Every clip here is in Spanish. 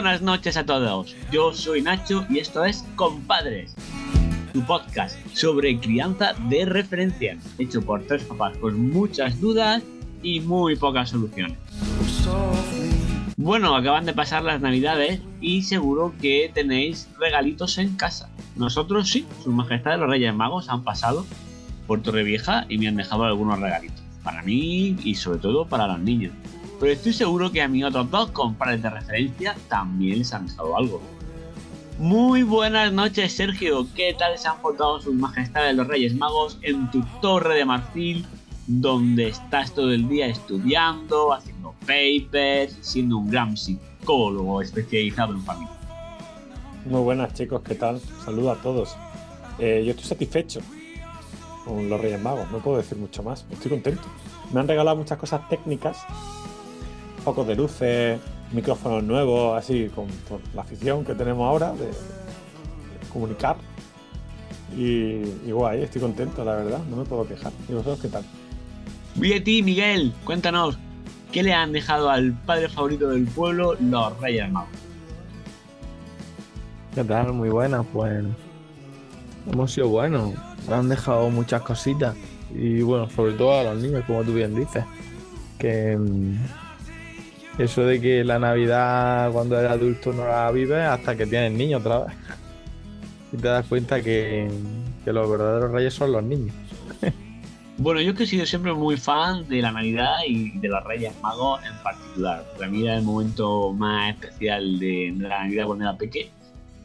Buenas noches a todos. Yo soy Nacho y esto es Compadres, tu podcast sobre crianza de referencia, hecho por tres papás con muchas dudas y muy pocas soluciones. Bueno, acaban de pasar las navidades y seguro que tenéis regalitos en casa. Nosotros sí, sus majestades los Reyes Magos han pasado por Torrevieja y me han dejado algunos regalitos. Para mí y sobre todo para los niños. Pero estoy seguro que a mis otros dos compadres de referencia también les han dejado algo. Muy buenas noches, Sergio. ¿Qué tal se han portado sus majestades los Reyes Magos en tu torre de marfil, donde estás todo el día estudiando, haciendo papers, siendo un gran psicólogo especializado en familia? Muy buenas, chicos. ¿Qué tal? Saludos a todos. Eh, yo estoy satisfecho con los Reyes Magos. No puedo decir mucho más. Estoy contento. Me han regalado muchas cosas técnicas focos de luces, micrófonos nuevos, así, con, la afición que tenemos ahora de, comunicar. Y, y, guay, estoy contento, la verdad, no me puedo quejar. ¿Y vosotros qué tal? A ti, Miguel, cuéntanos, ¿qué le han dejado al padre favorito del pueblo los Reyes Magos? ¿Qué tal? Muy buenas, pues hemos sido buenos, me han dejado muchas cositas y bueno, sobre todo a los niños, como tú bien dices, que eso de que la Navidad cuando eres adulto no la vives hasta que tienes niños otra vez. Y te das cuenta que, los verdaderos reyes son los niños. Bueno, yo que he sido siempre muy fan de la Navidad y de los Reyes Magos en particular. Para mí era el momento más especial de, la Navidad cuando era pequeño.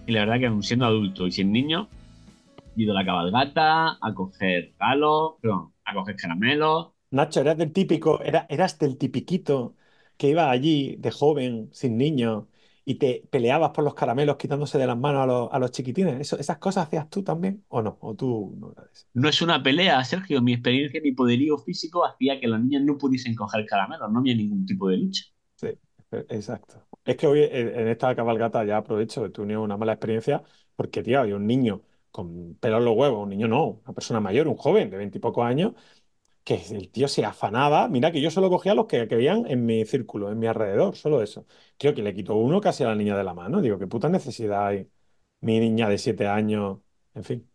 Y la verdad que siendo adulto y sin niño, he ido a la cabalgata, a coger palos, perdón, a coger caramelos. Nacho, eras del típico, era, eras del tipiquito que ibas allí de joven, sin niños, y te peleabas por los caramelos quitándose de las manos a los, chiquitines. ¿Esas cosas hacías tú también o no? ¿O tú no No es una pelea, Sergio. Mi experiencia, mi poderío físico hacía que los niños no pudiesen coger caramelos. No había ningún tipo de lucha. Sí, e, exacto. Es que hoy en esta cabalgata ya aprovecho que tú una mala experiencia porque, tío, había un niño con pelo en los huevos, un niño no, una persona mayor, un joven de veintipocos años, que el tío se afanaba. Mira que yo solo cogía los que, que veían en mi círculo, en mi alrededor, solo eso. Tío, que le quitó uno casi a la niña de la mano. Digo, qué puta necesidad hay. Mi niña de siete años. En fin,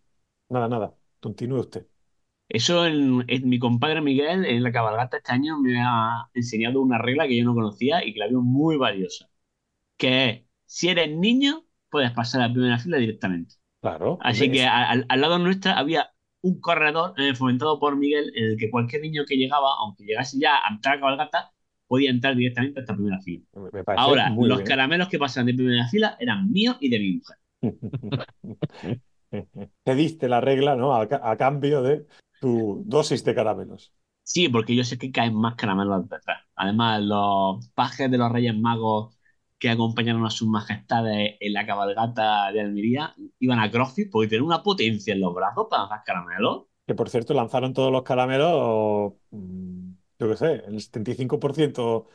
nada, nada. Continúe usted. Eso en, mi compadre Miguel en la cabalgata este año me ha enseñado una regla que yo no conocía y que la veo muy valiosa. Que es, si eres niño, puedes pasar a la primera fila directamente. Claro. Así que al, al lado nuestra había un corredor eh, fomentado por Miguel en el que cualquier niño que llegaba, aunque llegase ya a entrar a cabalgata, podía entrar directamente a esta primera fila. Ahora, los caramelos que pasan de primera fila eran míos y de mi mujer. Te diste la regla, ¿no? A, cambio de tu dosis de caramelos. Sí, porque yo sé que caen más caramelos detrás. Además, los pajes de los Reyes Magos que acompañaron a sus majestades en la cabalgata de Almería iban a CrossFit porque tenían una potencia en los brazos para lanzar caramelos. Que por cierto lanzaron todos los caramelos, mm, yo qué sé, el 75%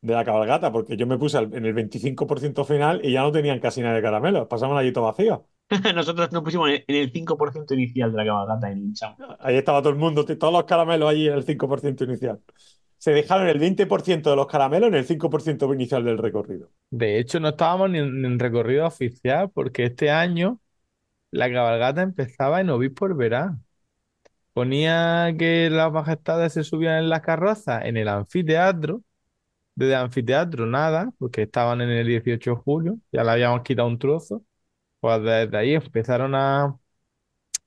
de la cabalgata, porque yo me puse en el 25% final y ya no tenían casi nada de caramelos, pasaban allí todo vacío. Nosotros nos pusimos en el 5% inicial de la cabalgata y Ahí estaba todo el mundo, todos los caramelos allí en el 5% inicial se dejaron el 20% de los caramelos en el 5% inicial del recorrido. De hecho, no estábamos ni en, recorrido oficial porque este año la cabalgata empezaba en Obispo Verán. Ponía que las majestades se subían en las carrozas en el anfiteatro. Desde el anfiteatro nada, porque estaban en el 18 de julio, ya le habíamos quitado un trozo. Pues desde ahí empezaron a,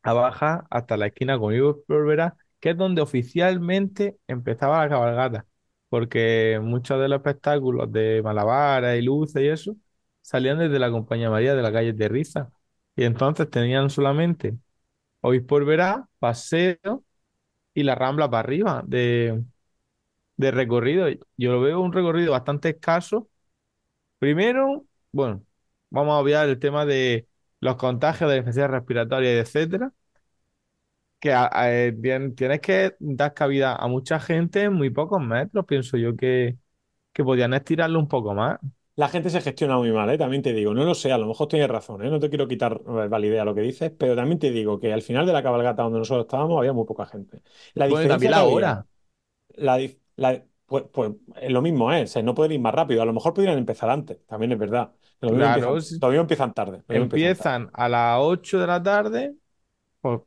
a bajar hasta la esquina con Obispo Verán que es donde oficialmente empezaba la cabalgata, porque muchos de los espectáculos de malabares y luces y eso salían desde la Compañía María de la calle de Riza. Y entonces tenían solamente hoy por verá, paseo y la rambla para arriba de, de recorrido. Yo lo veo un recorrido bastante escaso. Primero, bueno, vamos a obviar el tema de los contagios de infecciones respiratorias, etcétera que eh, tienes que dar cabida a mucha gente en muy pocos metros. Pienso yo que, que podían estirarlo un poco más. La gente se gestiona muy mal, ¿eh? también te digo. No lo sé, a lo mejor tienes razón, ¿eh? no te quiero quitar eh, validez a lo que dices, pero también te digo que al final de la cabalgata donde nosotros estábamos había muy poca gente. La diferencia la hora. pues, pues lo mismo es, no pueden ir más rápido. A lo mejor podrían empezar antes, también es verdad. Claro, empiezan, si- lo mismo empiezan tarde. empiezan tarde. a las 8 de la tarde, pues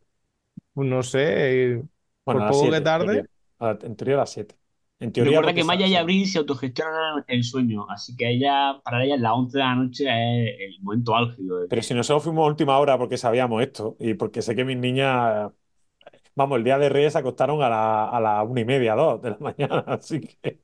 no sé, eh, Bueno, por a las poco 7, que en tarde. teoría. A la- En teoría a las 7. En teoría Recuerda porque que Maya y sa- Abril se autogestionan el sueño, así que ella, para ella las 11 de la noche es el momento álgido. del Pero si nosotros fuimos a última hora porque sabíamos esto y porque sé que mis niñas, vamos, el día de Reyes se acostaron a la, a la una y media, dos de la mañana, así que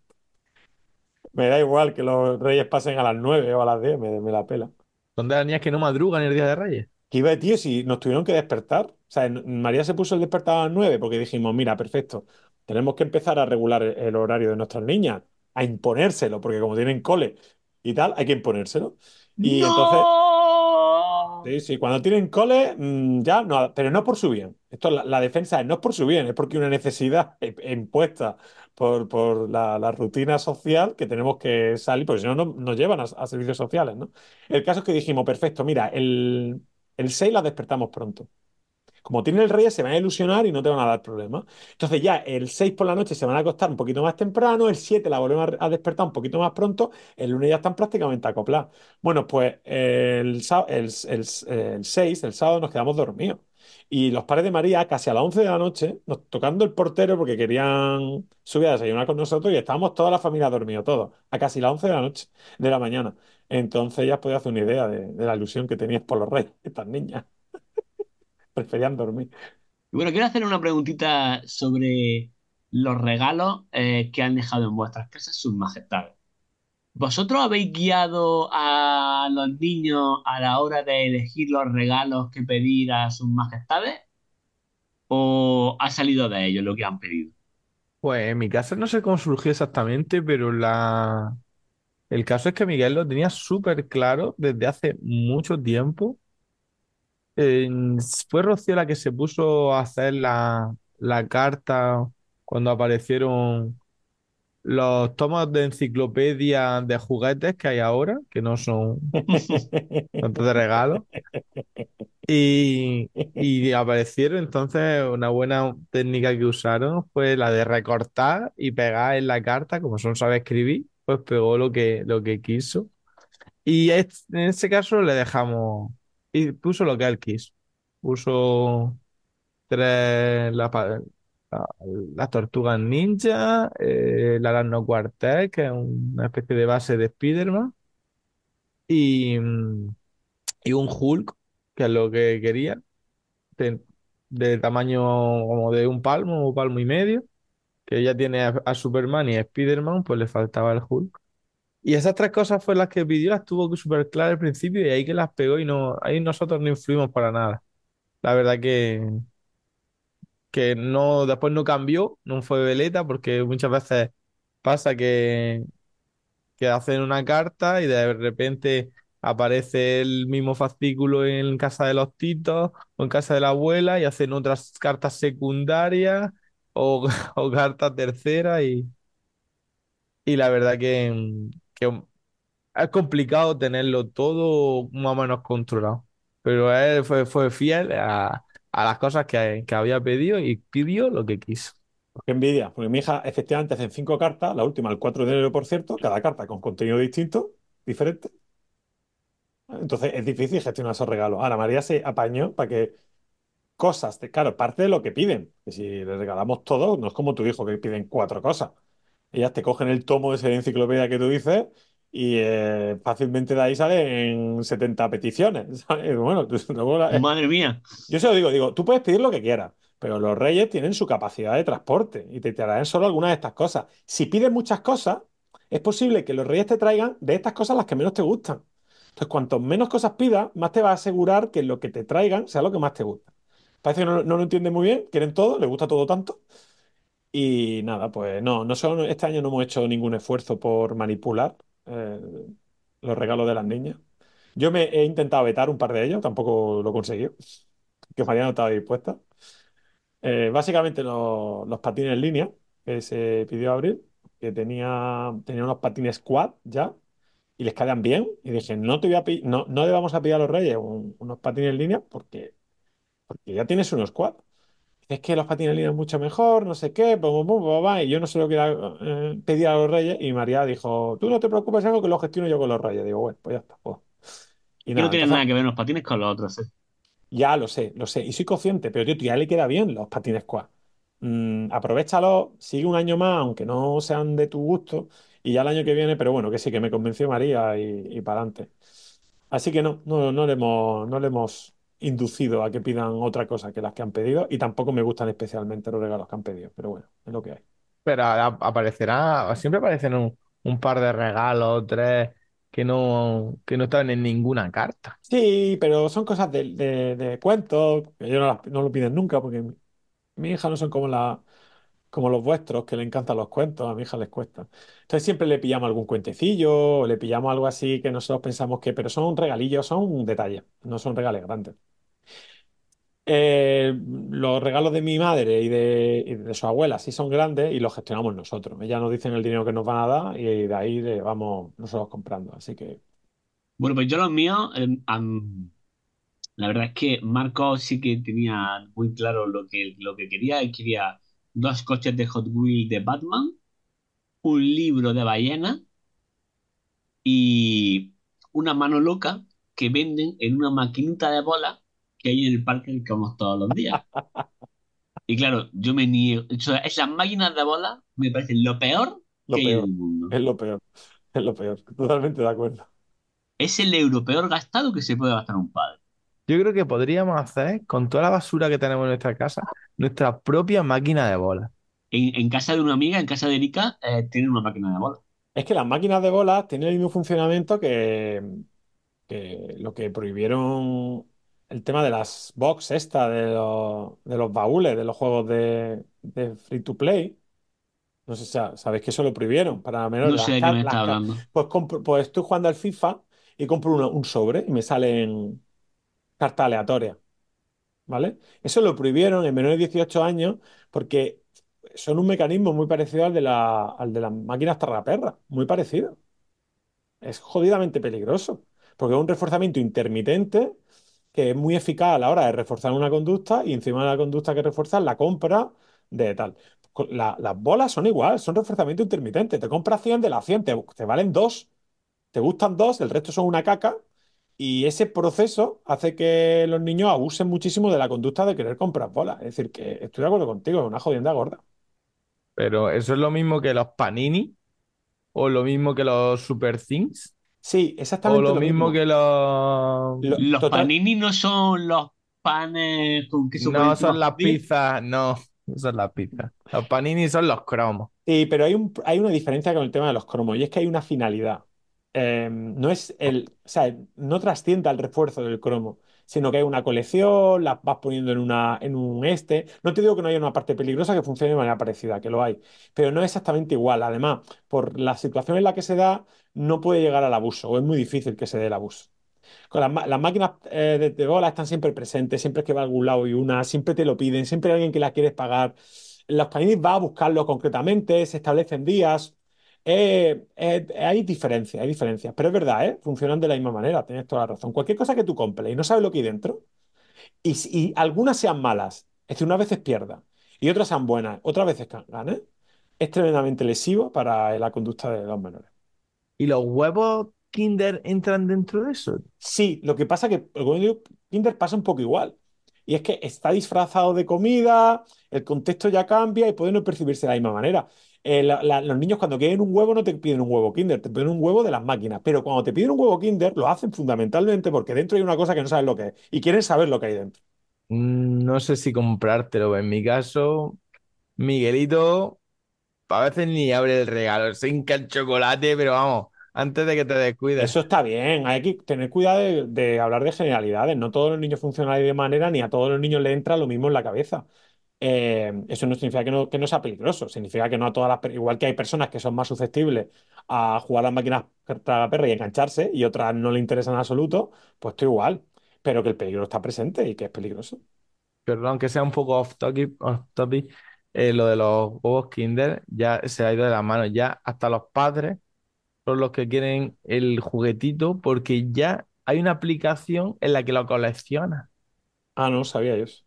me da igual que los Reyes pasen a las nueve o a las diez, me, me la pela. Son de las niñas que no madrugan el día de Reyes. Que iba, tío, si nos tuvieron que despertar. O sea, en- María se puso el despertador a las nueve porque dijimos, mira, perfecto, tenemos que empezar a regular el, el horario de nuestras niñas, a imponérselo, porque como tienen cole y tal, hay que imponérselo. Y entonces... ¡No! Sí, sí, cuando tienen cole, mm, ya no, pero no por su bien. Esto, la, la defensa es no es por su bien, es porque una necesidad impuesta por, por la, la rutina social que tenemos que salir, porque si no, no nos llevan a, a servicios sociales, ¿no? El caso es que dijimos, perfecto, mira, el, el 6 la despertamos pronto. Como tienen el Reyes, se van a ilusionar y no te van a dar problemas. Entonces ya el 6 por la noche se van a acostar un poquito más temprano, el 7 la volvemos a despertar un poquito más pronto, el lunes ya están prácticamente acoplados. Bueno, pues el, sá- el, el, el 6, el sábado, nos quedamos dormidos. Y los padres de María, casi a las 11 de la noche, nos tocando el portero porque querían subir a desayunar con nosotros y estábamos toda la familia dormidos, todos, a casi las 11 de la noche, de la mañana. Entonces ya podía hacer una idea de, de la ilusión que tenías por los reyes, estas niñas. Preferían dormir. Y bueno, quiero hacer una preguntita sobre los regalos eh, que han dejado en vuestras casas sus majestades. ¿Vosotros habéis guiado a los niños a la hora de elegir los regalos que pedir a sus majestades? ¿O ha salido de ellos lo que han pedido? Pues en mi casa no sé cómo surgió exactamente, pero la... el caso es que Miguel lo tenía súper claro desde hace mucho tiempo. Fue Rocío la que se puso a hacer la, la carta cuando aparecieron los tomos de enciclopedia de juguetes que hay ahora, que no son tantos de regalos. Y, y aparecieron entonces una buena técnica que usaron fue la de recortar y pegar en la carta, como son sabe escribir, pues pegó lo que, lo que quiso. Y en ese caso le dejamos, y puso lo que él quiso. Puso tres, la, la- las tortugas ninja, eh, el Aracno Cuartel, que es una especie de base de Spider-Man, y, mm, y un Hulk, que es lo que quería de, tamaño como de un palmo o palmo y medio, que ya tiene a, a Superman y a Spider-Man, pues le faltaba el Hulk. Y esas tres cosas fue las que pidió, las tuvo súper claras al principio y ahí que las pegó y no, ahí nosotros no influimos para nada. La verdad que, que no, después no cambió, no fue veleta, porque muchas veces pasa que, que hacen una carta y de repente aparece el mismo fascículo en casa de los titos o en casa de la abuela y hacen otras cartas secundarias o, o cartas terceras y, y la verdad que, que es complicado tenerlo todo más o menos controlado. Pero él fue, fue fiel a, a las cosas que, que había pedido y pidió lo que quiso. Qué envidia, porque mi hija efectivamente hace cinco cartas, la última el 4 de enero, por cierto, cada carta con contenido distinto, diferente. Entonces es difícil gestionar esos regalos. Ahora, María se apañó para que cosas, claro, parte de lo que piden. Si le regalamos todo, no es como tu hijo que piden cuatro cosas. Ellas te cogen el tomo de enciclopedia que tú dices y eh, fácilmente de ahí salen 70 peticiones. ¿sabes? Bueno, luego la- Madre mía. yo se lo digo, digo, tú puedes pedir lo que quieras, pero los reyes tienen su capacidad de transporte y te traerán solo algunas de estas cosas. Si pides muchas cosas, es posible que los reyes te traigan de estas cosas las que menos te gustan. Entonces, cuanto menos cosas pidas, más te va a asegurar que lo que te traigan sea lo que más te gusta. Parece que no, no lo entienden muy bien, quieren todo, les gusta todo tanto. Y nada, pues no, no son- este año no hemos hecho ningún esfuerzo por manipular eh, los regalos de las niñas. Yo me he intentado vetar un par de ellos, tampoco lo he conseguido, que María no estaba dispuesta. Eh, básicamente los, patines en línea que se pidió Abril, que tenía, tenía unos patines quad ya y les quedan bien. Y dije, no te voy a no, no le vamos a pedir a los Reyes un- unos patines en línea porque, porque ya tienes unos quad. Es que los patines es mucho mejor, no sé qué, pum, pum, pum, pum, y yo no se lo quiero eh, pedir a los Reyes. Y María dijo, tú no te preocupes, algo que lo gestiono yo con los Reyes. Digo, bueno, pues ya está. pues. Y Que nada, no entonces, nada que ver los patines con los otros. ¿eh? ya lo sé, lo sé. Y soy consciente, pero tío, tú ya le queda bien los patines quad. Mm, aprovéchalo, sigue un año más, aunque no sean de tu gusto, y ya el año que viene, pero bueno, que sí, que me convenció María y, y para adelante. Así que no, no, no le hemos, no le hemos inducido a que pidan otra cosa que las que han pedido, y tampoco me gustan especialmente los regalos que han pedido, pero bueno, es lo que hay. Pero aparecerá, siempre aparecen un, un par de regalos, tres, que no, que no están en ninguna carta. Sí, pero son cosas de, de, de cuentos, que ellos no, las- no lo piden nunca, porque mi, mi hija no son como la, como los vuestros, que le encantan los cuentos, a mi hija les cuesta. Entonces siempre le pillamos algún cuentecillo, le pillamos algo así que nosotros pensamos que, pero son regalillos, son detalles, no son regales grandes. Eh, los regalos de mi madre y de, y de su abuela sí son grandes y los gestionamos nosotros. Ellas nos dicen el dinero que nos van a dar y de ahí le vamos nosotros comprando. Así que Bueno, pues yo los míos, am- la verdad es que Marco sí que tenía muy claro lo que, lo que quería. Él quería dos coches de Hot Wheels de Batman, un libro de ballena y una mano loca que venden en una maquinita de bolas que hay en el parque al que vamos todos los días. Y claro, yo me niego. Esas máquinas de bolas me parecen lo peor lo que hay en el mundo. es lo peor, es lo peor. Totalmente de acuerdo. Es el euro peor gastado que se puede gastar un padre. Yo creo que podríamos hacer, con toda la basura que tenemos en nuestra casa, nuestra propia máquina de bolas. En, en casa de una amiga, en casa de Erika, eh, tienen una máquina de bolas. Es que las máquinas de bolas tienen el mismo funcionamiento que, que lo que prohibieron el tema de las box esta, de los, de los baúles, de los juegos de, de free to play. No sé sabéis que eso lo prohibieron para menores. No Las sé de qué me car- hablando. pues, compro- pues estoy jugando al FIFA y compro una- un sobre y me salen cartas aleatorias, ¿vale? Eso lo prohibieron en menores de 18 años porque son un mecanismo muy parecido al de la, al de las máquinas tragaperras, muy parecido. Es jodidamente peligroso, porque es un reforzamiento intermitente que es muy eficaz a la hora de reforzar una conducta y encima de la conducta que reforzar la compra de tal. La- las bolas son igual, son reforzamiento intermitente. Te compras 100 de las 100, te, te valen dos, te gustan dos, el resto son una caca. Y ese proceso hace que los niños abusen muchísimo de la conducta de querer comprar bolas. Es decir, que estoy de acuerdo contigo, es una jodienda gorda. Pero eso es lo mismo que los Panini, o lo mismo que los Super Things, Sí, o exactamente lo lo mismo mismo. que los... Lo- Los total- panini no son los panes con queso por No son las pizzas, no, no son las pizzas. Los Panini son los cromos. Sí, pero hay un, hay una diferencia con el tema de los cromos y es que hay una finalidad. Eh, no es el, o sea, no trasciende al refuerzo del cromo, sino que hay una colección, las vas poniendo en una, en un este. No te digo que no haya una parte peligrosa que funcione de manera parecida, que lo hay, pero no es exactamente igual. Además, por la situación en la que se da, no puede llegar al abuso, o es muy difícil que se dé el abuso. Con las, máquinas eh, de, de bola están siempre presentes, siempre que va a algún lado y una, siempre te lo piden, siempre hay alguien que la quieres pagar. Los paninis va a buscarlo concretamente, se establecen días. Eh, eh, hay diferencias, hay diferencias, pero es verdad, ¿eh? Funcionan de la misma manera, tienes toda la razón. Cualquier cosa que tú compres y no sabes lo que hay dentro, y, si- y algunas sean malas, es decir, unas veces pierdas y otras sean buenas, otras veces ganes, es tremendamente lesivo para la conducta de los menores. ¿Y los huevos Kinder entran dentro de eso? Sí, lo que pasa que el Kinder pasa un poco igual. Y es que está disfrazado de comida, el contexto ya cambia y puede no percibirse de la misma manera. Eh, la- la- los niños cuando quieren un huevo no te piden un huevo Kinder, te piden un huevo de las máquinas. Pero cuando te piden un huevo Kinder lo hacen fundamentalmente porque dentro hay una cosa que no sabes lo que es y quieren saber lo que hay dentro. Mm, No sé si comprártelo. En mi caso, Miguelito a veces ni abre el regalo. Se hinca el chocolate, pero vamos, antes de que te descuides. Eso está bien, hay que tener cuidado de, de hablar de generalidades. No todos los niños funcionan de manera, ni a todos los niños le entra lo mismo en la cabeza. Eh, eso no significa que no, que no sea peligroso, significa que no a todas las, igual que hay personas que son más susceptibles a jugar a las máquinas perra y engancharse y otras no le interesan en absoluto, pues esto igual, pero que el peligro está presente y que es peligroso. Perdón, que sea un poco off topic, off topic, eh, lo de los huevos Kinder ya se ha ido de las manos. Ya hasta los padres son los que quieren el juguetito porque ya hay una aplicación en la que lo coleccionas. Ah, no, sabía yo eso.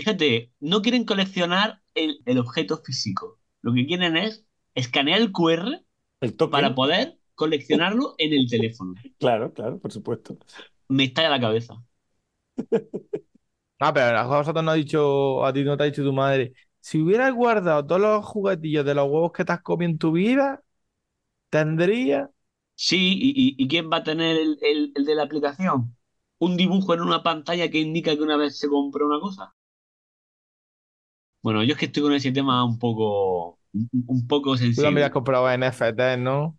Fíjate, no quieren coleccionar el, el objeto físico. Lo que quieren es escanear el QR El para poder coleccionarlo en el teléfono. claro, claro, por supuesto. me estalla la cabeza. Ah, pero a vosotros no ha dicho, a ti no te ha dicho tu madre. Si hubieras guardado todos los juguetillos de los huevos que te has comido en tu vida, tendría. Sí, ¿y, y- y quién va a tener el, el- el de la aplicación? ¿Un dibujo en una pantalla que indica que una vez se compró una cosa? Bueno, yo es que estoy con ese tema un poco, un, poco Tú también sensible. has comprado NFT, ¿no?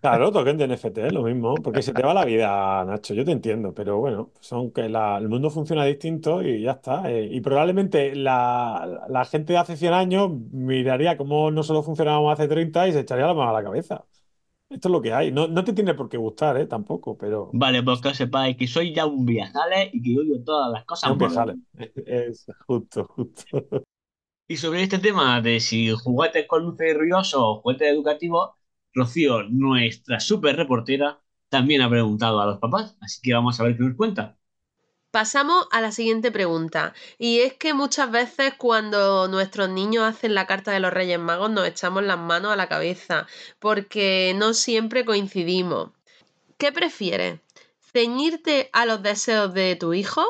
Claro, token de NFT es lo mismo, porque se te va la vida, Nacho, yo te entiendo, pero bueno, son que la- el mundo funciona distinto y ya está. eh, y probablemente la, la gente de hace 100 años miraría cómo no solo funcionábamos hace 30 y se echaría la mano a la cabeza. Esto es lo que hay. No, no te tiene por qué gustar, ¿eh? Tampoco, pero Vale, pues que os sepáis que soy ya un viajales y que odio todas las cosas un modernas. viajale. Es justo, justo. Y sobre este tema de si juguetes con luces ruidosos o juguetes educativos, Rocío, nuestra super reportera, también ha preguntado a los papás, así que vamos a ver qué nos cuenta. Pasamos a la siguiente pregunta. Y es que muchas veces cuando nuestros niños hacen la carta de los Reyes Magos nos echamos las manos a la cabeza porque no siempre coincidimos. ¿Qué prefieres? ¿Ceñirte a los deseos de tu hijo?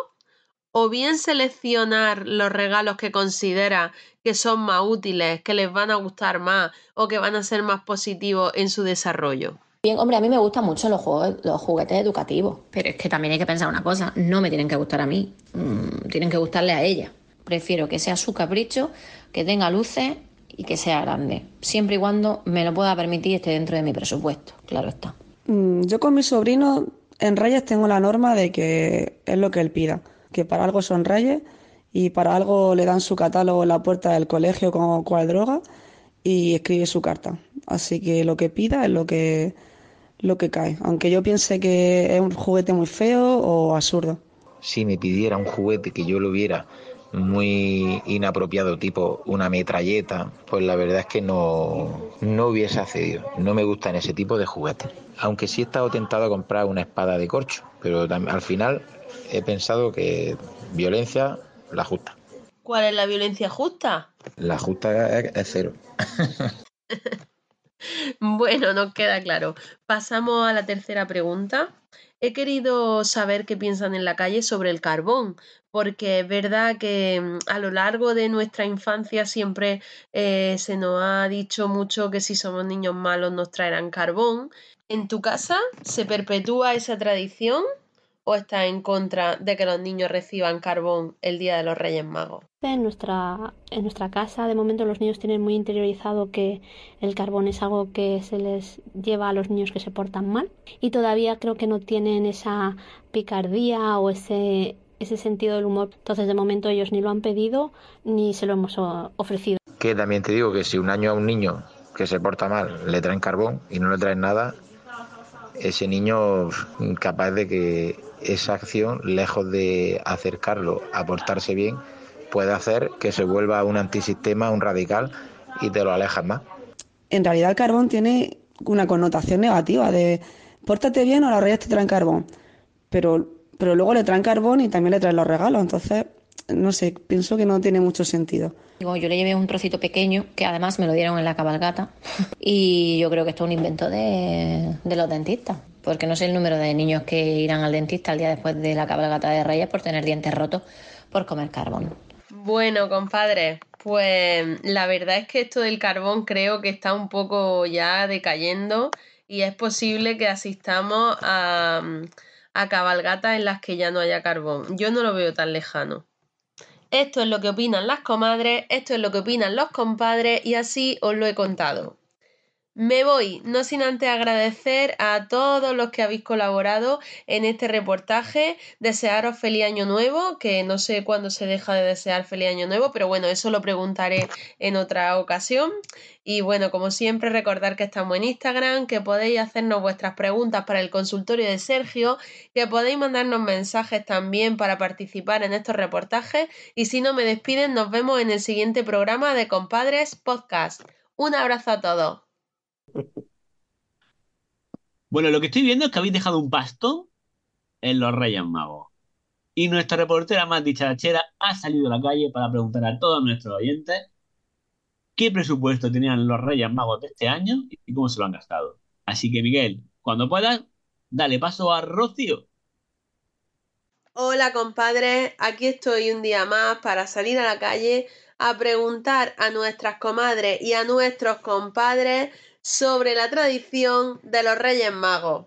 ¿O bien seleccionar los regalos que consideras que son más útiles, que les van a gustar más o que van a ser más positivos en su desarrollo? Bien, hombre, a mí me gustan mucho los juegos, los juguetes educativos, pero es que también hay que pensar una cosa, no me tienen que gustar a mí, mm, tienen que gustarle a ella. Prefiero que sea su capricho, que tenga luces y que sea grande, siempre y cuando me lo pueda permitir y esté dentro de mi presupuesto, claro está. Mm, Yo con mi sobrino en Reyes tengo la norma de que es lo que él pida, que para algo son Reyes y para algo le dan su catálogo en la puerta del colegio como cual droga y escribe su carta. Así que lo que pida es lo que, lo que cae, aunque yo piense que es un juguete muy feo o absurdo. si me pidiera un juguete que yo lo viera muy inapropiado, tipo una metralleta, pues la verdad es que no, no hubiese accedido. No me gustan ese tipo de juguetes. Aunque sí he estado tentado a comprar una espada de corcho, pero al final he pensado que violencia, la justa. ¿Cuál es la violencia justa? La justa es, es cero. Bueno, nos queda claro. Pasamos a la tercera pregunta. He querido saber qué piensan en la calle sobre el carbón, porque es verdad que mm, a lo largo de nuestra infancia siempre eh, se nos ha dicho mucho que si somos niños malos nos traerán carbón. ¿En tu casa se perpetúa esa tradición o estás en contra de que los niños reciban carbón el día de los Reyes Magos? En nuestra, en nuestra casa, de momento, los niños tienen muy interiorizado que el carbón es algo que se les lleva a los niños que se portan mal y todavía creo que no tienen esa picardía o ese, ese sentido del humor. Entonces, de momento, ellos ni lo han pedido ni se lo hemos ofrecido. Que también te digo que si un año a un niño que se porta mal le traen carbón y no le traen nada, ese niño capaz de que esa acción, lejos de acercarlo a portarse bien, puede hacer que se vuelva un antisistema, un radical y te lo alejas más. En realidad el carbón tiene una connotación negativa de pórtate bien o los Reyes te traen carbón, pero, pero luego le traen carbón y también le traen los regalos, entonces, no sé, pienso que no tiene mucho sentido. Digo, yo le llevé un trocito pequeño, que además me lo dieron en la cabalgata, y yo creo que esto es un invento de, de los dentistas, porque no sé el número de niños que irán al dentista el día después de la cabalgata de Reyes por tener dientes rotos por comer carbón. Bueno, compadre, pues la verdad es que esto del carbón creo que está un poco ya decayendo y es posible que asistamos a, a cabalgatas en las que ya no haya carbón. Yo no lo veo tan lejano. Esto es lo que opinan las comadres, esto es lo que opinan los compadres y así os lo he contado. Me voy, no sin antes agradecer a todos los que habéis colaborado en este reportaje, desearos feliz año nuevo, que no sé cuándo se deja de desear feliz año nuevo, pero bueno, eso lo preguntaré en otra ocasión. Y bueno, como siempre, recordar que estamos en Instagram, que podéis hacernos vuestras preguntas para el consultorio de Sergio, que podéis mandarnos mensajes también para participar en estos reportajes. Y si no me despiden, nos vemos en el siguiente programa de Compadres Podcast. Un abrazo a todos. Bueno, lo que estoy viendo es que habéis dejado un pastón en los Reyes Magos. Y nuestra reportera más dicharachera ha salido a la calle para preguntar a todos nuestros oyentes qué presupuesto tenían los Reyes Magos de este año y cómo se lo han gastado. Así que, Miguel, cuando puedas, dale paso a Rocío. Hola compadres, aquí estoy un día más para salir a la calle a preguntar a nuestras comadres y a nuestros compadres sobre la tradición de los Reyes Magos.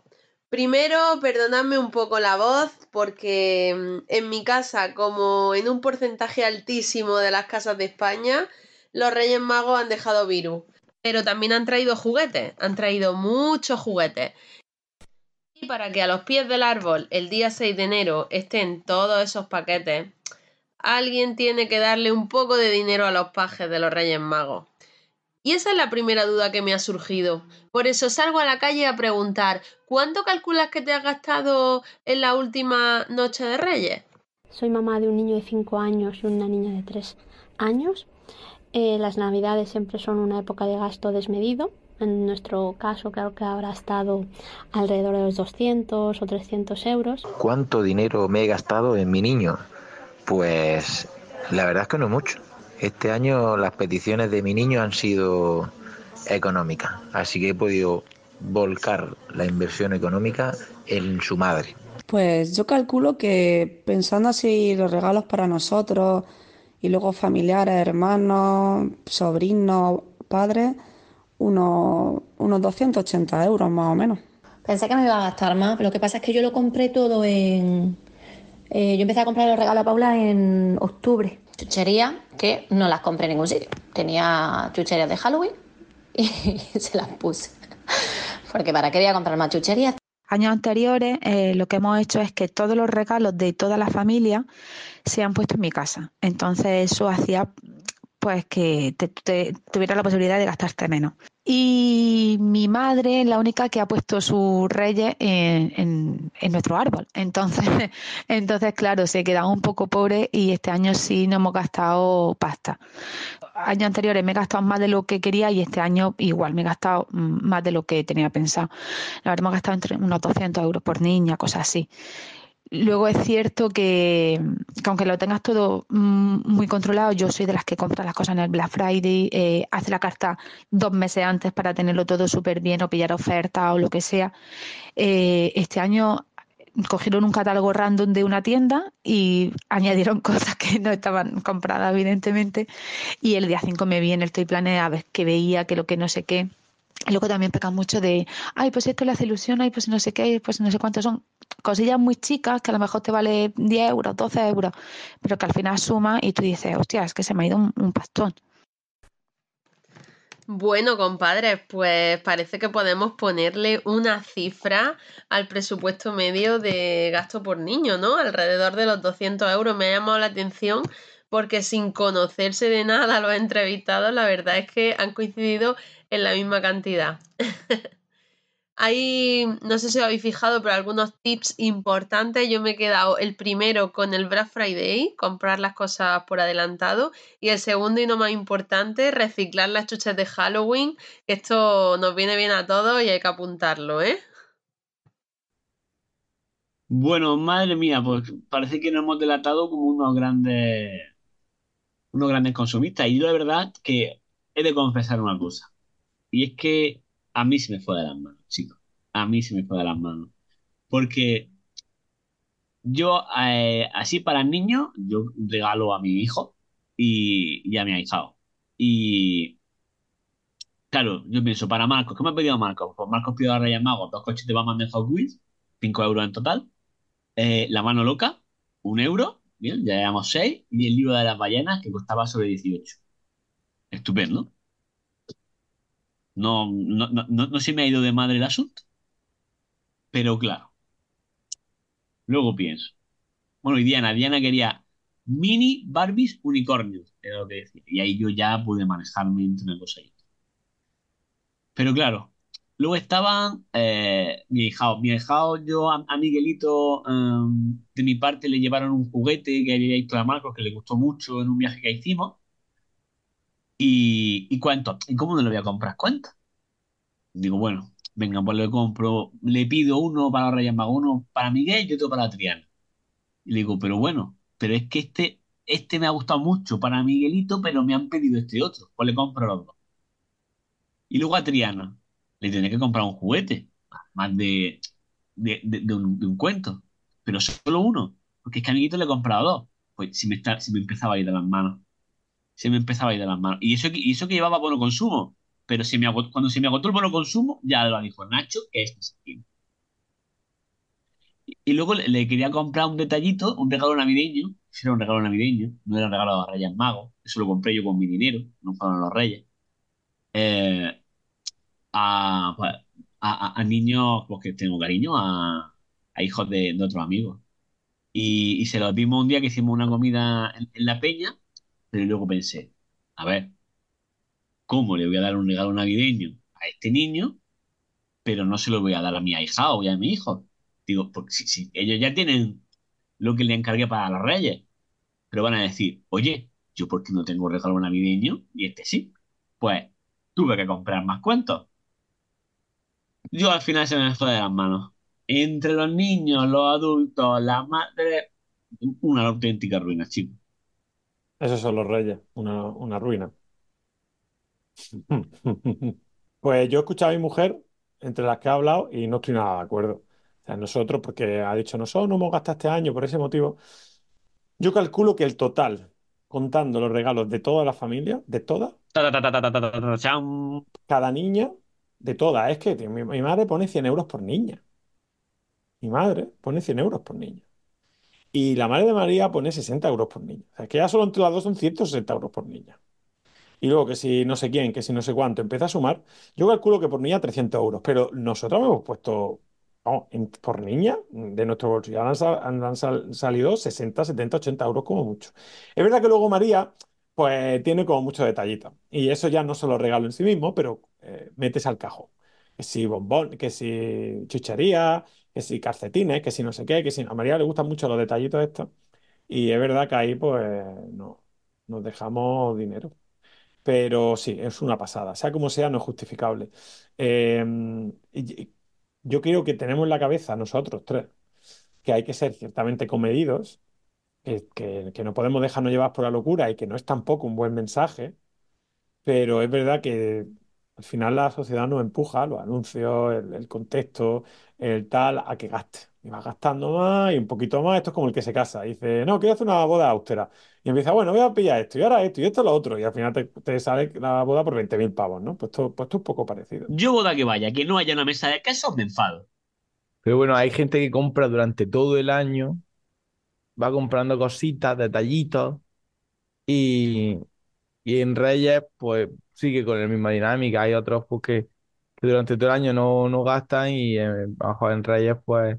Primero, perdonadme un poco la voz porque mm, en mi casa, como en un porcentaje altísimo de las casas de España, los Reyes Magos han dejado virus. Pero también han traído juguetes, han traído muchos juguetes. Y para que a los pies del árbol el día 6 de enero estén todos esos paquetes, alguien tiene que darle un poco de dinero a los pajes de los Reyes Magos. Y esa es la primera duda que me ha surgido. Por eso salgo a la calle a preguntar, ¿cuánto calculas que te has gastado en la última noche de Reyes? Soy mamá de un niño de 5 años y una niña de 3 años. Eh, las navidades siempre son una época de gasto desmedido. En nuestro caso creo que habrá estado alrededor de los 200 o 300 euros. ¿Cuánto dinero me he gastado en mi niño? Pues la verdad es que no mucho. Este año las peticiones de mi niño han sido económicas, así que he podido volcar la inversión económica en su madre. Pues yo calculo que pensando así los regalos para nosotros y luego familiares, hermanos, sobrinos, padres, unos, unos 280 euros más o menos. Pensé que me iba a gastar más, lo que pasa es que yo lo compré todo en... eh, yo empecé a comprar los regalos a Paula en octubre. Chucherías que no las compré en ningún sitio. Tenía chucherías de Halloween y se las puse. Porque ¿para qué comprar más chucherías? Años anteriores eh, lo que hemos hecho es que todos los regalos de toda la familia se han puesto en mi casa. Entonces eso hacía pues que te, te- tuviera la posibilidad de gastarte menos. Y mi madre es la única que ha puesto sus reyes en, en- en nuestro árbol. Entonces, entonces, claro, se quedaba un poco pobre y este año sí no hemos gastado pasta. Años anteriores me he gastado más de lo que quería y este año igual me he gastado mm, más de lo que tenía pensado. Verdad, hemos gastado entre unos 200 euros por niña, cosas así. Luego es cierto que, que aunque lo tengas todo mm, muy controlado, yo soy de las que compra las cosas en el Black Friday, eh, hace la carta dos meses antes para tenerlo todo súper bien o pillar oferta o lo que sea. Eh, este año cogieron un catálogo random de una tienda y añadieron cosas que no estaban compradas, evidentemente. Y el día 5 me vi en el Toy Planet a ver qué veía, que lo que no sé qué. Luego también pecan mucho de, ay, pues esto le hace ilusión, ay, pues no sé qué, pues no sé cuántos son. Cosillas muy chicas que a lo mejor te vale 10 euros, 12 euros, pero que al final suma y tú dices, hostia, es que se me ha ido un, un pastón. Bueno, compadres, pues parece que podemos ponerle una cifra al presupuesto medio de gasto por niño, ¿no? Alrededor de los 200 euros. Me ha llamado la atención porque sin conocerse de nada los entrevistados, la verdad es que han coincidido en la misma cantidad. Hay, no sé si os habéis fijado, pero algunos tips importantes. Yo me he quedado el primero con el Black Friday, comprar las cosas por adelantado. Y el segundo y no más importante, reciclar las chuches de Halloween. Esto nos viene bien a todos y hay que apuntarlo, ¿eh? Bueno, madre mía, pues parece que nos hemos delatado como unos grandes, unos grandes consumistas. Y yo la verdad que he de confesar una cosa. Y es que a mí se me fue de las manos, chicos. A mí se me fue de las manos. Porque yo, eh, así para niños, yo regalo a mi hijo y, y a mi ahijado. Y claro, yo pienso, para Marcos, ¿qué me ha pedido Marcos? Pues Marcos pidió a Reyes Magos dos coches de Batman de Hot Wheels, 5 euros en total. Eh, La mano loca, un euro, bien, ya llevamos 6. Y el libro de las ballenas, que costaba sobre 18. Estupendo. No, no, no, no, no se me ha ido de madre el asunto. Pero claro, luego pienso. Bueno, y Diana, Diana quería mini Barbies unicornios, era lo que decía. Y ahí yo ya pude manejarme entre una cosa y. Pero claro, luego estaban eh, mi hijao. Mi hijao, yo a, Miguelito, em, de mi parte, le llevaron un juguete que había visto a Marcos, que le gustó mucho en un viaje que hicimos. Y, y cuento, ¿y cómo no lo voy a comprar? Cuenta. Digo, bueno, venga, pues le compro, le pido uno para Reyes Magos, uno para Miguel y otro para Triana. Y le digo, pero bueno, pero es que este, este me ha gustado mucho para Miguelito, pero me han pedido este otro, pues le compro los dos. Y luego a Triana, le tendré que comprar un juguete, más de, de, de- un, cuento, pero solo uno. porque es que a amiguito le he comprado dos. Pues se me, está, se me empezaba a ir de las manos. Se me empezaba a ir de las manos. Y eso, y eso que llevaba bono consumo. Pero cuando se me agotó el bono consumo, ya lo dijo Nacho, que es. Y luego le, quería comprar un detallito, un regalo navideño. Si era un regalo navideño, no era un regalo de Reyes Magos. Eso lo compré yo con mi dinero, no fueron los Reyes. Eh, a, pues, a, a- niños pues, que tengo cariño, a, hijos de, otros amigos. Y, se los dimos un día que hicimos una comida en, la peña, pero luego pensé, a ver, ¿cómo le voy a dar un regalo navideño a este niño, pero no se lo voy a dar a mi ahijado y a mi hijo? Digo, porque si, ellos ya tienen lo que le encargué para los reyes, pero van a decir, oye, ¿yo por qué no tengo regalo navideño y este sí? Pues tuve que comprar más cuentos. Yo al final se me fue de las manos. Entre los niños, los adultos, las madres, una auténtica ruina, chicos. Esos son los reyes, una, una ruina. Pues yo he escuchado a mi mujer, entre las que ha hablado, y no estoy nada de acuerdo. O sea, nosotros, porque ha dicho, nosotros no hemos gastado este año por ese motivo. Yo calculo que el total, contando los regalos de toda la familia, de todas, Ta, ta, ta, ta, ta, ta, ta, ta, ta, cham. cada niña, de todas, es que mi, madre pone 100 euros por niña. Mi madre pone 100 euros por niña. Y la madre de María pone 60 euros por niña. O sea, que ya solo entre las dos son 160 euros por niña. Y luego que si no sé quién, que si no sé cuánto, empieza a sumar. Yo calculo que por niña 300 euros, pero nosotros hemos puesto, por niña, de nuestro bolsillo, han, han sal- salido 60, 70, 80 euros como mucho. Es verdad que luego María, pues tiene como muchos detallitos. Y eso ya no se lo regalo en sí mismo, pero eh, metes al cajón. Que si bombón, que si chuchería, que si calcetines, que si no sé qué, que si a María le gustan mucho los detallitos estos. Y es verdad que ahí, pues, no, nos dejamos dinero. Pero sí, es una pasada. Sea como sea, no es justificable. Y yo creo que tenemos en la cabeza, nosotros tres, que hay que ser ciertamente comedidos, que, que- que no podemos dejarnos llevar por la locura y que no es tampoco un buen mensaje, pero es verdad que al final la sociedad nos empuja, los anuncios, el, el contexto, el tal, a que gaste. Y vas gastando más y un poquito más. Esto es como el que se casa. Y dice, no, quiero hacer una boda austera. Y empieza, bueno, voy a pillar esto y ahora esto y esto lo otro. Y al final te, te sale la boda por 20.000 pavos, ¿no? Pues esto, pues esto es un poco parecido. Yo boda que vaya, que no haya una mesa de quesos, me enfado. Pero bueno, hay gente que compra durante todo el año, va comprando cositas, detallitos, y, y en Reyes, pues sigue con la misma dinámica. Hay otros pues, que, durante todo el año no, no gastan y eh, mejor en Reyes, pues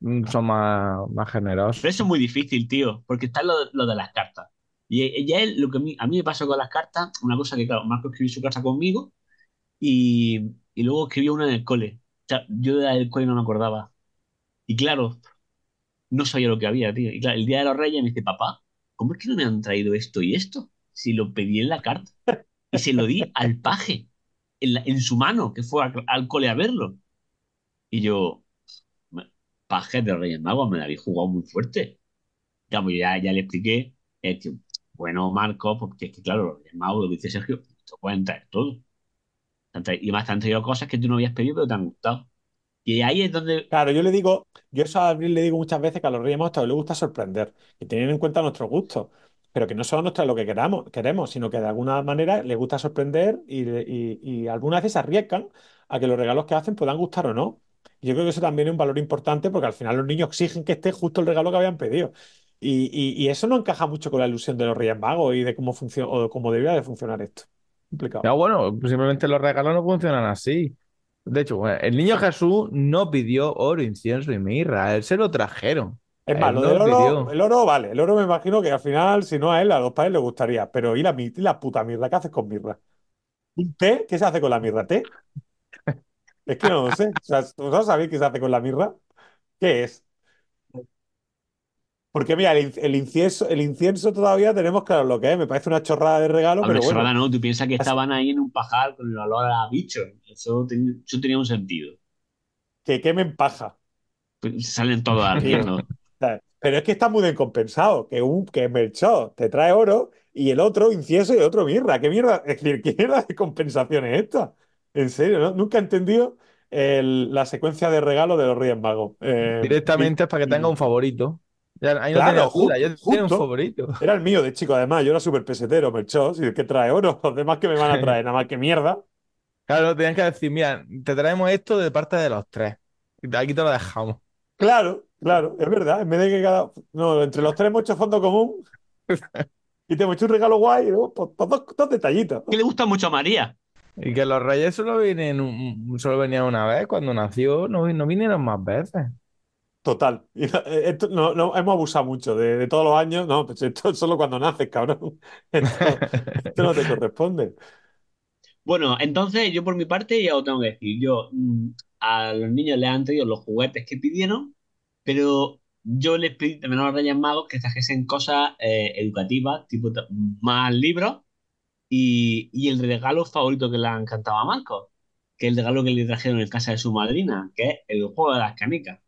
mm, son más, más generosos. Pero eso es muy difícil, tío, porque está lo, lo de las cartas. Y ya lo que a mí, a mí me pasó con las cartas, una cosa que, claro, Marco escribió su carta conmigo y, y luego escribió una en el cole. O sea, yo de la del cole no me acordaba. Y claro, no sabía lo que había, tío. Y claro, el día de los Reyes me dice, papá, ¿cómo es que no me han traído esto y esto? Si lo pedí en la carta. Y se lo di al paje, en, la- en su mano, que fue al, al cole a verlo. Y yo, paje de Reyes Magos, me la habéis jugado muy fuerte. Ya, pues ya, ya le expliqué. eh, bueno, Marco, porque es que claro, los Reyes Magos, lo dice Sergio, te pueden traer todo. Y más te han traído cosas que tú no habías pedido, pero te han gustado. Y ahí es donde Claro, yo le digo, yo eso a Abril le digo muchas veces que a los Reyes Magos les gusta sorprender, que tienen en cuenta nuestros gustos, pero que no solo nos trae lo que queramos, queremos, sino que de alguna manera les gusta sorprender y, y- y algunas veces arriesgan a que los regalos que hacen puedan gustar o no. Yo creo que eso también es un valor importante porque al final los niños exigen que esté justo el regalo que habían pedido. Y, y- eso no encaja mucho con la ilusión de los Reyes Magos y de cómo funciona o de cómo debería de funcionar esto. Complicado. Ya, bueno, simplemente los regalos no funcionan así. De hecho, el niño Jesús no pidió oro, incienso y mirra, él se lo trajeron. Es más, lo no del oro, el oro vale, el oro me imagino que al final, si no a él, a los padres les gustaría. Pero ¿y la, la puta mirra? ¿Qué haces con mirra? ¿Un té? ¿Qué se hace con la mirra? ¿Té? Es que no lo sé. O sea, ¿vosotros sabéis qué se hace con la mirra? ¿Qué es? Porque mira, el, in- el incienso, el incienso todavía tenemos claro lo que es. Me parece una chorrada de regalo, Hombre, pero bueno. chorrada no, tú piensas que estaban ahí en un pajar con el olor a bicho. Eso, ten- eso tenía un sentido. Que quemen paja. Pues salen todos ardiendo. Pero es que está muy bien compensado. Que un que Melchor te trae oro y el otro incienso y el otro mirra. ¿Qué mierda? Es decir, ¿qué mierda de compensación es esta? En serio, ¿no? Nunca he entendido el- la secuencia de regalo de los Reyes Magos. Eh, Directamente es para que tenga un favorito. Ya, ahí no Claro, tenía duda, yo tenía un favorito. Era el mío de chico, además. Yo era súper pesetero, Melchor. Si el que trae oro, los demás que me van a traer, nada más que mierda. Claro, tenías que decir, mira, te traemos esto de parte de los tres. Aquí te lo dejamos. Claro, claro, es verdad. En vez de que cada. No, entre los tres hemos hecho fondo común y te hemos hecho un regalo guay, ¿no? Pues, pues dos, dos detallitos. Que le gusta mucho a María. Y que los reyes solo vienen, solo venían una vez, cuando nació, no, no vinieron más veces. Total. Y, eh, esto, no, no, hemos abusado mucho de, de todos los años. No, pues esto es solo cuando naces, cabrón. Esto, esto no te corresponde. Bueno, entonces yo por mi parte ya os tengo que decir, yo mm, a los niños les han traído los juguetes que pidieron, pero yo les pedí también a los Reyes Magos que trajesen cosas eh, educativas, tipo más libros, y, y el regalo favorito que le ha encantado a Marco, que es el regalo que le trajeron en casa de su madrina, que es el juego de las canicas.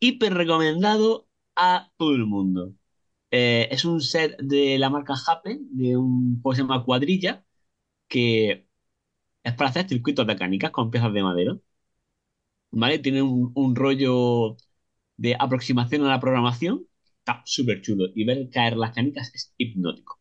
Hiper recomendado a todo el mundo. Eh, es un set de la marca Happen, de un juego que se llama Cuadrilla, que es para hacer circuitos de canicas con piezas de madera. ¿Vale? Tiene un, un rollo de aproximación a la programación. Está súper chulo. Y ver caer las canicas es hipnótico.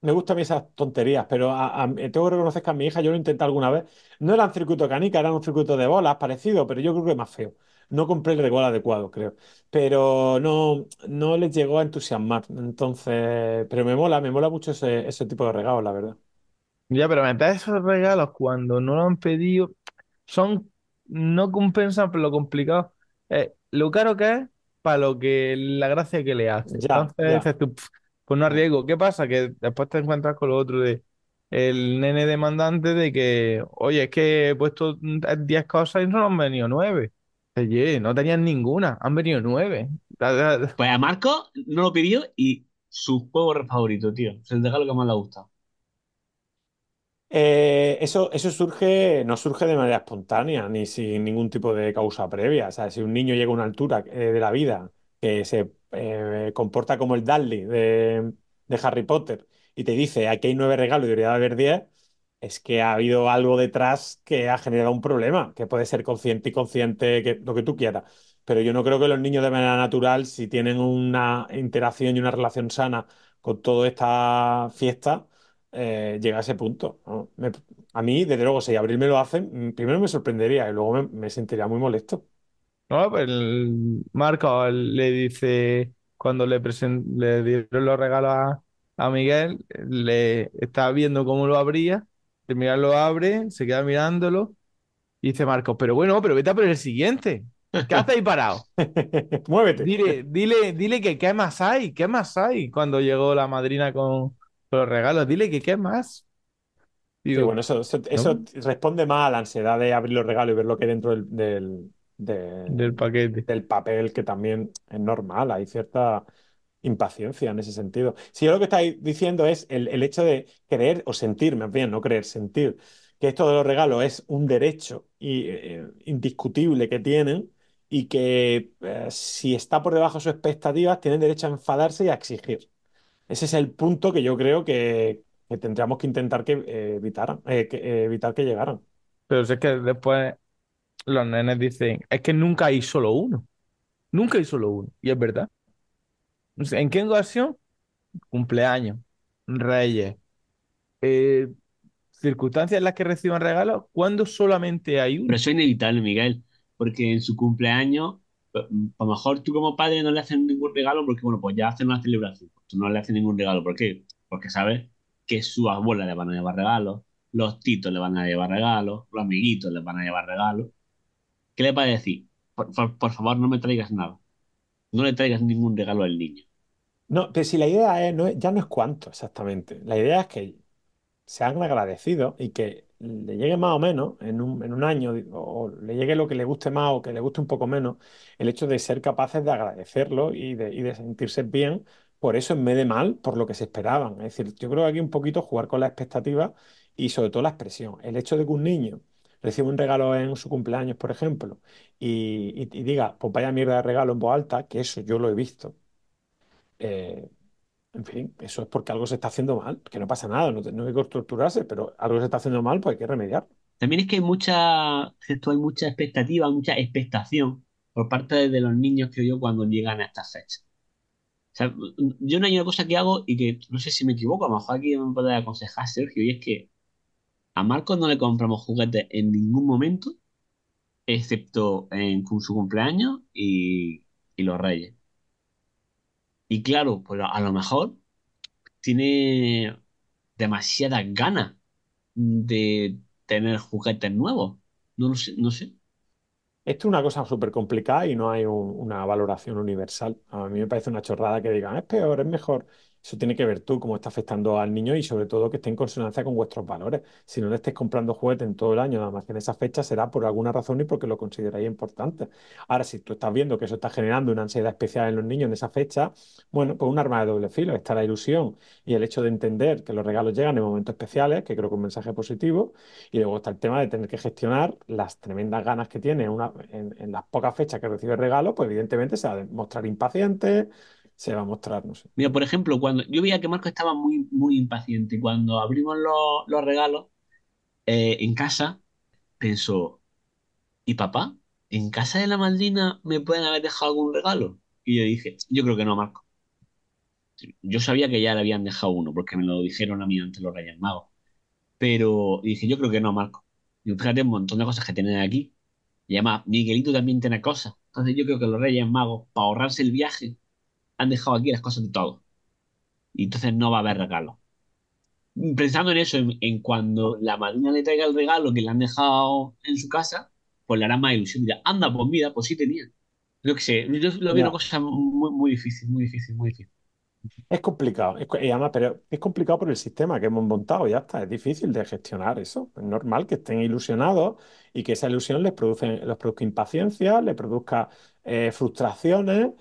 Me gustan a mí esas tonterías, pero a- a- tengo que reconocer que a mi hija yo lo intenté alguna vez. No eran circuito de canica, eran un circuito de bolas parecido, pero yo creo que más feo. No compré el regalo adecuado, creo. Pero no, no les llegó a entusiasmar. Entonces, pero me mola, me mola mucho ese, ese tipo de regalos, la verdad. Ya, pero meter esos regalos cuando no lo han pedido, son, no compensan por lo complicado. eh, lo caro que es para lo que la gracia que le hace. Ya, Entonces ya. dices tú, "Pf, pues no arriesgo. ¿Qué pasa? Que después te encuentras con lo otro de el nene demandante de que, oye, es que he puesto 10 cosas y no han venido 9. Oye, no tenían ninguna, han venido 9. Pues a Marco no lo pidió y su juego favorito, tío. Es el regalo que más le ha gustado. Eh, eso, eso surge, no surge de manera espontánea ni sin ningún tipo de causa previa. O sea, si un niño llega a una altura eh, de la vida que se eh, comporta como el Dudley de, Harry Potter y te dice aquí hay nueve regalos y debería haber diez, es que ha habido algo detrás que ha generado un problema, que puede ser consciente y consciente, que, lo que tú quieras. Pero yo no creo que los niños de manera natural, si tienen una interacción y una relación sana con toda esta fiesta eh, llega a ese punto. ¿no? Me- a mí, desde luego, si Abril me lo hace, mm, primero me sorprendería y luego me, me sentiría muy molesto. No, pues el Marco le dice, cuando le, presen- le dieron los regalos a, a Miguel, le está viendo cómo lo abría, de Miguel lo abre, se queda mirándolo y dice Marco, pero bueno, pero vete a por el siguiente. ¿Qué haces ahí parado? Muévete. Dile, dile, dile que qué más hay, qué más hay cuando llegó la madrina con, los regalos, dile que qué más. Sí, bueno, eso, eso, eso responde más a la ansiedad de abrir los regalos y ver lo que hay dentro del, del, de- del paquete. del papel, que también es normal, hay cierta impaciencia en ese sentido. Si yo lo que estáis diciendo es el, el hecho de creer o sentir, más bien, no creer, sentir que esto de los regalos es un derecho y, eh, indiscutible que tienen y que eh, si está por debajo de sus expectativas, tienen derecho a enfadarse y a exigir. Ese es el punto que yo creo que, que tendríamos que intentar que eh, evitaran, eh, que, eh, evitar que llegaran. Pero si es que después los nenes dicen, es que nunca hay solo uno. Nunca hay solo uno. Y es verdad. ¿En qué ocasión? Cumpleaños, reyes, eh, circunstancias en las que reciban regalos, cuando solamente hay uno. Pero eso es inevitable, Miguel, porque en su cumpleaños, a lo mejor tú como padre no le haces ningún regalo porque, bueno, pues ya hacen una celebración. Pues tú no le haces ningún regalo. ¿Por qué? Porque sabes que su abuela le van a llevar regalos, los titos le van a llevar regalos, los amiguitos le van a llevar regalos. ¿Qué le va a decir? Por, por- favor, no me traigas nada. No le traigas ningún regalo al niño. No, pero si la idea es, no es- ya no es cuánto exactamente. La idea es que sean agradecidos y que le llegue más o menos en un, en un año, o le llegue lo que le guste más o que le guste un poco menos, el hecho de ser capaces de agradecerlo y de, y de sentirse bien por eso en vez de mal, por lo que se esperaban. Es decir, yo creo que aquí un poquito jugar con la expectativa y sobre todo la expresión. El hecho de que un niño reciba un regalo en su cumpleaños, por ejemplo, y, diga, pues vaya mierda de regalo en voz alta, que eso yo lo he visto. Eh, en fin, eso es porque algo se está haciendo mal, que no pasa nada, no, hay que torturarse, pero algo se está haciendo mal, pues hay que remediar. También es que hay mucha, hay mucha expectativa, mucha expectación por parte de los niños, creo yo, cuando llegan a estas fechas. Yo no hay una cosa que hago y que no sé si me equivoco, a lo mejor aquí me puede aconsejar Sergio, y es que a Marcos no le compramos juguetes en ningún momento, excepto en su cumpleaños y los reyes. Y claro, pues a lo mejor tiene demasiadas ganas de tener juguetes nuevos. No lo sé, no sé. Esto es una cosa súper complicada y no hay un- una valoración universal. A mí me parece una chorrada que digan, es peor, es mejor. Eso tiene que ver tú cómo está afectando al niño y sobre todo que esté en consonancia con vuestros valores. Si no le estés comprando juguetes en todo el año, nada más que en esa fecha, será por alguna razón y porque lo consideráis importante. Ahora, si tú estás viendo que eso está generando una ansiedad especial en los niños en esa fecha, bueno, pues un arma de doble filo. Está la ilusión y el hecho de entender que los regalos llegan en momentos especiales, que creo que es un mensaje positivo. Y luego está el tema de tener que gestionar las tremendas ganas que tiene en, las pocas fechas que recibe regalo, pues evidentemente se va a mostrar impaciente, se va a mostrar, no sé. Mira, por ejemplo, cuando yo veía que Marco estaba muy, muy impaciente cuando abrimos los, los regalos eh, en casa, pensó, ¿y papá? ¿En casa de la Maldina me pueden haber dejado algún regalo? Y yo dije, yo creo que no, Marco. Yo sabía que ya le habían dejado uno, porque me lo dijeron a mí antes los Reyes Magos. Pero dije, yo creo que no, Marco. Y fíjate un montón de cosas que tienen aquí. Y además, Miguelito también tiene cosas. Entonces yo creo que los Reyes Magos, para ahorrarse el viaje, han dejado aquí las cosas de todo. Y entonces no va a haber regalo. Pensando en eso, en, en cuando la madrina le traiga el regalo que le han dejado en su casa, pues le hará más ilusión. Dirá, anda, pues mira, pues sí tenía. Yo qué sé, yo lo veo una cosa muy, muy difícil, muy difícil, muy difícil. Es complicado, es, y además, pero es complicado por el sistema que hemos montado, ya está, es difícil de gestionar eso. Es normal que estén ilusionados y que esa ilusión les produce, les produzca impaciencia, les produzca eh, frustraciones,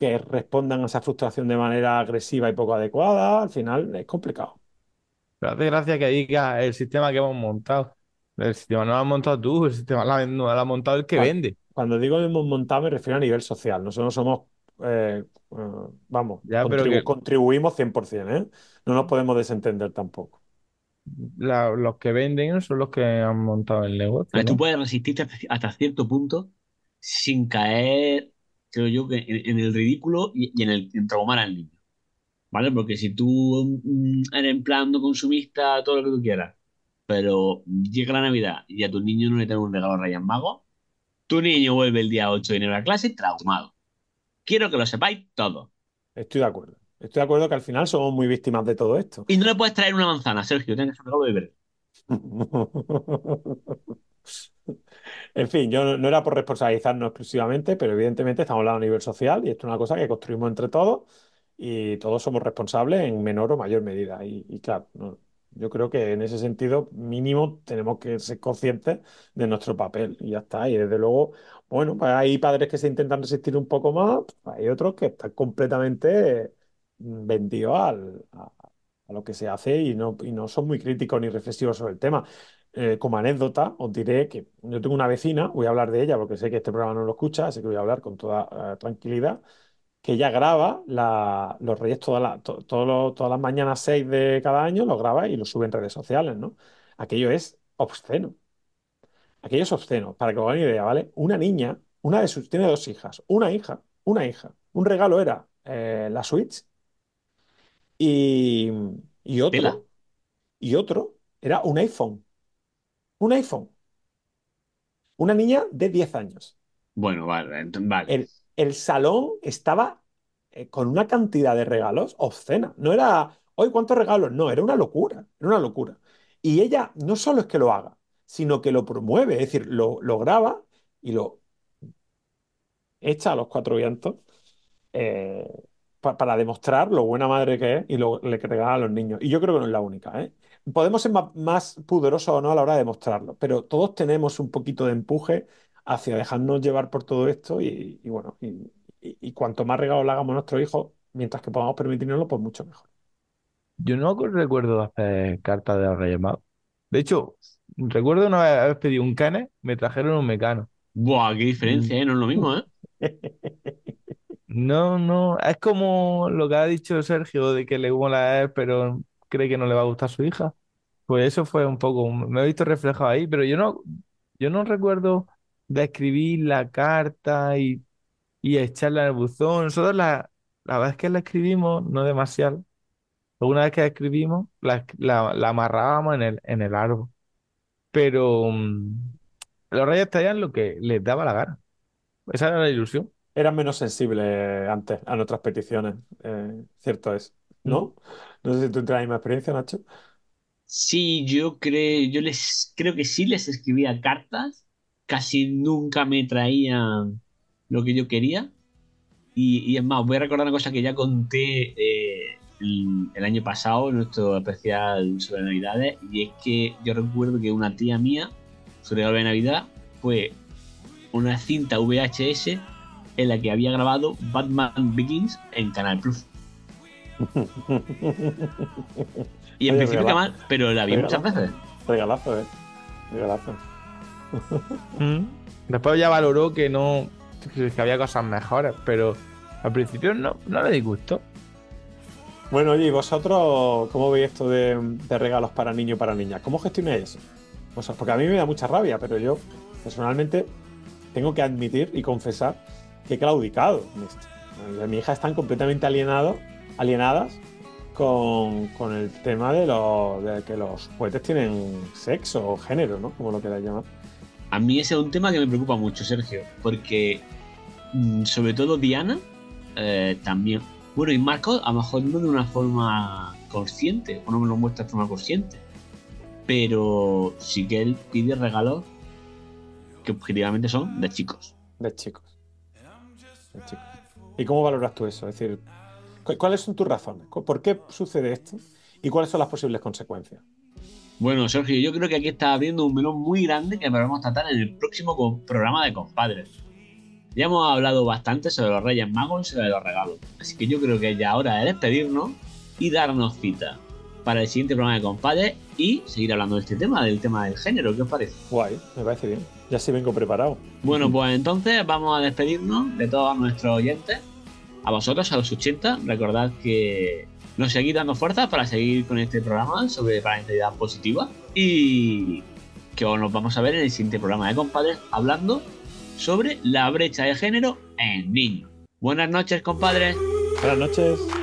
que respondan a esa frustración de manera agresiva y poco adecuada. Al final es complicado. Pero hace gracia que diga el sistema que hemos montado. El sistema no lo has montado tú, el sistema no lo ha montado el que vende. Cuando digo hemos montado me refiero a nivel social. Nosotros somos, eh, vamos, Ya, pero que contribuimos 100%, ¿eh? No nos podemos desentender tampoco. la- los que venden son los que han montado el negocio, Ah, Tú ¿no? puedes resistirte hasta cierto punto sin caer, creo yo, que en, en el ridículo y, y en el en traumar al niño. ¿Vale? Porque si tú mm, eres en plan no consumista, todo lo que tú quieras, pero llega la Navidad y a tu niño no le traen un regalo a Reyes Magos, tu niño vuelve el día 8 de enero a clase traumado. Quiero que lo sepáis todos. Estoy de acuerdo. Estoy de acuerdo que al final somos muy víctimas de todo esto. Y no le puedes traer una manzana, Sergio, tienes que un regalo de verde. En fin, yo no, era por responsabilizarnos exclusivamente, pero evidentemente estamos hablando a nivel social y esto es una cosa que construimos entre todos y todos somos responsables en menor o mayor medida. Y, claro, yo creo que en ese sentido mínimo tenemos que ser conscientes de nuestro papel y ya está. Y desde luego, bueno, pues hay padres que se intentan resistir un poco más, pues hay otros que están completamente mm, vendidos al- a, lo que se hace y no, son muy críticos ni reflexivos sobre el tema. Eh, como anécdota, os diré que yo tengo una vecina, voy a hablar de ella porque sé que este programa no lo escucha, así que voy a hablar con toda eh, tranquilidad, que ella graba los Reyes todas las mañanas 6 de cada año, los graba y los sube en redes sociales, ¿no? Aquello es obsceno. Aquello es obsceno. Para que os hagáis una idea, ¿vale? Una niña, una de sus, tiene dos hijas, una hija, una hija. Un regalo era eh, la Switch y, y Tela. otro, y otro era un iPhone. Un iPhone. Una niña de 10 años. Bueno, vale, ent- vale. El, el salón estaba eh, con una cantidad de regalos obscena. No era, hoy ¿cuántos regalos? No, era una locura, era una locura. Y ella no solo es que lo haga, sino que lo promueve, es decir, lo, lo graba y lo echa a los cuatro vientos eh, pa- para demostrar lo buena madre que es y lo le que regala a los niños. Y yo creo que no es la única, ¿eh? Podemos ser más, más pudorosos o no a la hora de demostrarlo, pero todos tenemos un poquito de empuje hacia dejarnos llevar por todo esto y, y bueno, y, y- y cuanto más regalos le hagamos a nuestros hijos, mientras que podamos permitirnoslo, pues mucho mejor. Yo no recuerdo de hacer cartas de los Reyes Magos. De hecho, recuerdo una vez haber pedido un cane, me trajeron un mecano. Buah, qué diferencia, ¿eh? No es lo mismo, ¿eh? No, no, es como lo que ha dicho Sergio de que le mola a él, pero cree que no le va a gustar su hija. Pues eso fue un poco, me he visto reflejado ahí, pero yo no, yo no recuerdo de escribir la carta y, y echarla en el buzón. Nosotros la, la vez que la escribimos, no demasiado, una vez que la escribimos, la, la- la amarrábamos en el, en el árbol. Pero mm, los reyes traían lo que les daba la gana. Esa era la ilusión. Eran menos sensibles antes a nuestras peticiones, eh, cierto es, ¿no? No sé si tú tienes la misma experiencia, Nacho. Sí, yo creo, yo les creo que sí les escribía cartas, casi nunca me traían lo que yo quería. Y, y es más, voy a recordar una cosa que ya conté eh, el, el año pasado en nuestro especial sobre Navidades, y es que yo recuerdo que una tía mía, su regalo de Navidad, fue una cinta VHS en la que había grabado Batman Begins en Canal Plus. Y en Oye, principio que mal, pero la vi muchas regalazo. veces. Regalazo, eh. Regalazo. Mm. Después ya valoró que no, que había cosas mejores, pero al principio no, no le disgustó. Bueno, oye, ¿y vosotros cómo veis esto de, de regalos para niños y para niñas? ¿Cómo gestionáis eso? O sea, porque a mí me da mucha rabia, pero yo personalmente tengo que admitir y confesar que he claudicado en esto. Mi hija están completamente alienados, alienadas con, con el tema de, los, de que los juguetes tienen sexo o género, ¿no? Como lo queráis llamar. A mí ese es un tema que me preocupa mucho, Sergio, porque mm, sobre todo Diana eh, también. Bueno, y Marco a lo mejor no de una forma consciente, o no me lo muestra de forma consciente, pero sí que él pide regalos que objetivamente son de chicos. De chicos. ¿Y cómo valoras tú eso? Es decir, ¿cu- ¿cuáles son tus razones? ¿Cu- ¿Por qué sucede esto? ¿Y cuáles son las posibles consecuencias? Bueno, Sergio, yo creo que aquí está abriendo un melón muy grande que vamos a tratar en el próximo programa de Compadres. Ya hemos hablado bastante sobre los Reyes Magos y sobre los regalos, así que yo creo que ya hora de despedirnos y darnos cita para el siguiente programa de Compadres y seguir hablando de este tema, del tema del género. ¿Qué os parece? Guay, me parece bien. Ya sí vengo preparado. Bueno, pues entonces vamos a despedirnos de todos nuestros oyentes. A vosotros, a los 80, recordad que nos seguís dando fuerzas para seguir con este programa sobre parentalidad positiva y que nos vamos a ver en el siguiente programa de compadres hablando sobre la brecha de género en niños. Buenas noches, compadres. Buenas noches.